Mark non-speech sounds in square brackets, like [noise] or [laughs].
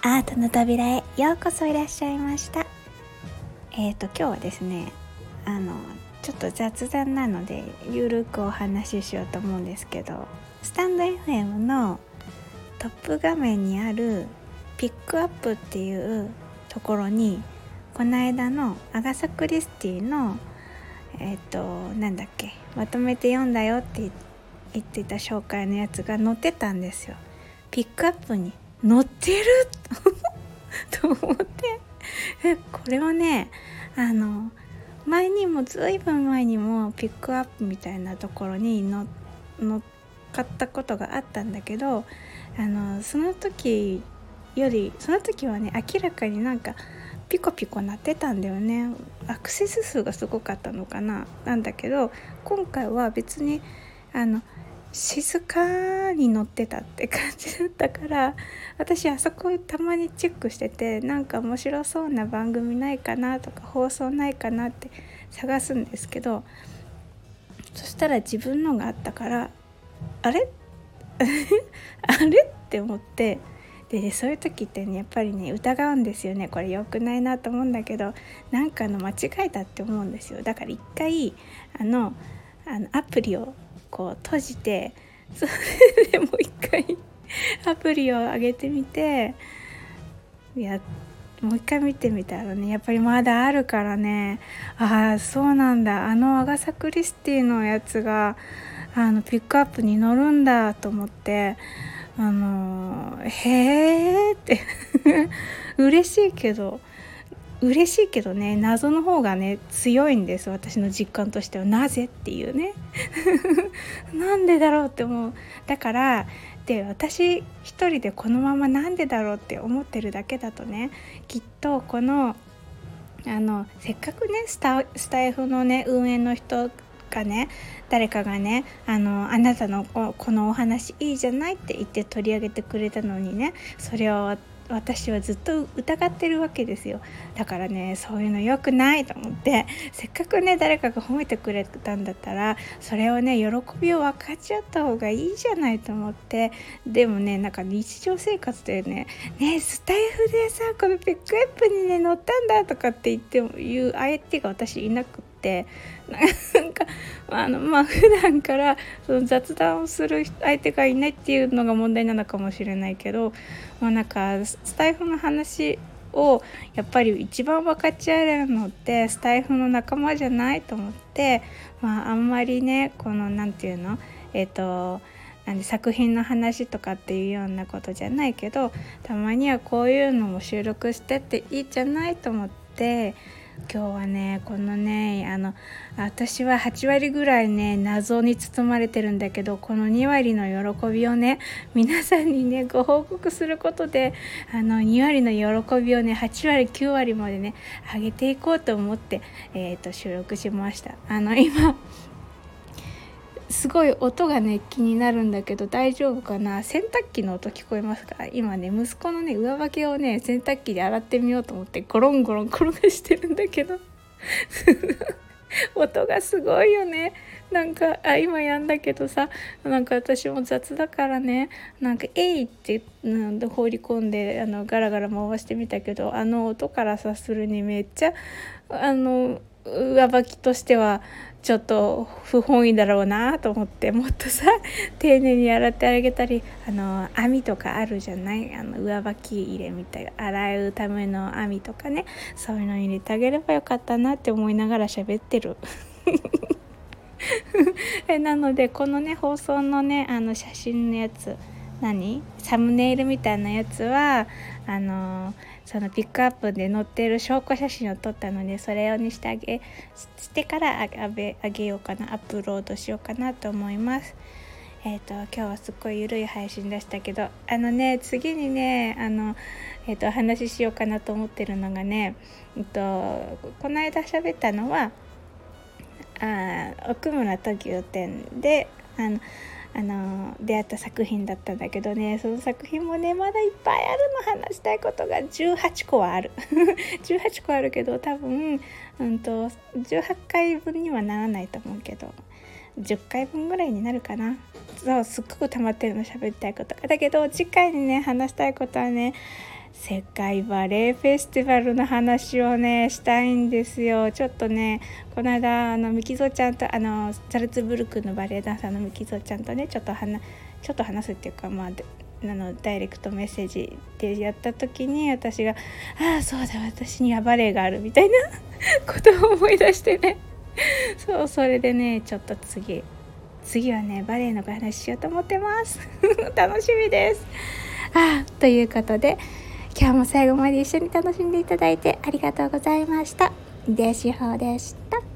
アートの扉へようこそいらっしゃいました。えっ、ー、と今日はですねあのちょっと雑談なのでゆるくお話ししようと思うんですけどスタンド FM のトップ画面にあるピックアップっていうところにこの間のアガサ・クリスティのえっ、ー、となんだっけまとめて読んだよって言ってた紹介のやつが載ってたんですよ。ピックアップに。載ってる？[laughs] と思って。これはねあの前にもずいぶん前にもピックアップみたいなところに乗っかったことがあったんだけどあのその時よりその時はね明らかになんかピコピコ鳴ってたんだよね。アクセス数がすごかったのかな。なんだけど今回は別にあの静かに乗ってたって感じだったから私あそこたまにチェックしててなんか面白そうな番組ないかなとか放送ないかなって探すんですけどそしたら自分のがあったからあれ？[laughs] あれ？って思ってでそういう時ってねやっぱりね疑うんですよね。これ良くないなと思うんだけどなんかの間違いだって思うんですよ。だから一回あのあのアプリをこう閉じてそれでもう一回アプリを上げてみていやもう一回見てみたらねやっぱりまだあるからね。ああそうなんだ。あのアガサ・クリスティのやつがあのピックアップに乗るんだと思ってあのへえって。[laughs] 嬉しいけど。嬉しいけどね謎の方がね強いんです私の実感としては。なぜっていうね。[laughs] なんでだろうって思う。だからで私一人でこのままなんでだろうって思ってるだけだとねきっとこのあのせっかくねスタスタイフのね運営の人がね誰かがねあのあなたのこのお話いいじゃないって言って取り上げてくれたのにねそれを私はずっと疑ってるわけですよ。だからねそういうの良くないと思って。せっかくね誰かが褒めてくれたんだったらそれをね喜びを分かち合った方がいいじゃないと思って。でもねなんか日常生活でね「ねスタイフでさこのピックアップにね乗ったんだ」とかって言っても言う相手が私いなくって。なんかあのまあ普段からその雑談をする相手がいないっていうのが問題なのかもしれないけど、まあ、なんかスタイフの話をやっぱり一番分かち合えるのってスタイフの仲間じゃないと思って、まあ、あんまりねこの何て言うの？えっ、ー、となんで作品の話とかっていうようなことじゃないけどたまにはこういうのも収録してっていいじゃないと思って今日はねこのねあの私は8割ぐらいね謎に包まれてるんだけどこの2割の喜びをね皆さんにねご報告することであの2割の喜びをね8割9割までね上げていこうと思って、えーと、と収録しました。あの今すごい音がね気になるんだけど大丈夫かな？洗濯機の音聞こえますか？今ね息子のね上履きをね洗濯機で洗ってみようと思ってゴロンゴロン転がしてるんだけど。[laughs] 音がすごいよね。なんかあ今やんだけどさなんか私も雑だからね。なんか「えい!」ってなん放り込んであのガラガラ回してみたけどあの音から察するにめっちゃあの上履きとしてはちょっと不本意だろうなと思ってもっとさ丁寧に洗ってあげたりあの網とかあるじゃないあの上履き入れみたいな洗うための網とかねそういうの入れてあげればよかったなって思いながら喋ってる。[laughs] なのでこのね放送のねあの写真のやつ何？サムネイルみたいなやつはあのそのピックアップで載ってる証拠写真を撮ったのでそれをにしてあげしてからあげあげようかなアップロードしようかなと思います。えーと、今日はすっごい緩い配信でしたけどあのね次にねあの、えー、お話ししようかなと思ってるのがね、えーと、この間喋ったのはあ奥村東急店であのあの出会った作品だったんだけどね。その作品もねまだいっぱいあるの話したいことが18個はある。[laughs] 18個あるけど多分、うんと、18回分にはならないと思うけど。10回分ぐらいになるかな。そうすっごく溜まってるの喋りたいことだけど次回にね話したいことはね世界バレエフェスティバルの話をねしたいんですよ。ちょっとねこの間あのミキゾちゃんとあのザルツブルクのバレエダンサーのミキゾちゃんとねちょっと話ちょっと話すっていうかまああのダイレクトメッセージでやった時に私が「ああそうだ私にはバレエがある」みたいな [laughs] ことを思い出してね。そうそれでねちょっと次次はねバレエの話しようと思ってます。[laughs] 楽しみです。あということで今日も最後まで一緒に楽しんでいただいてありがとうございました。デシホでした。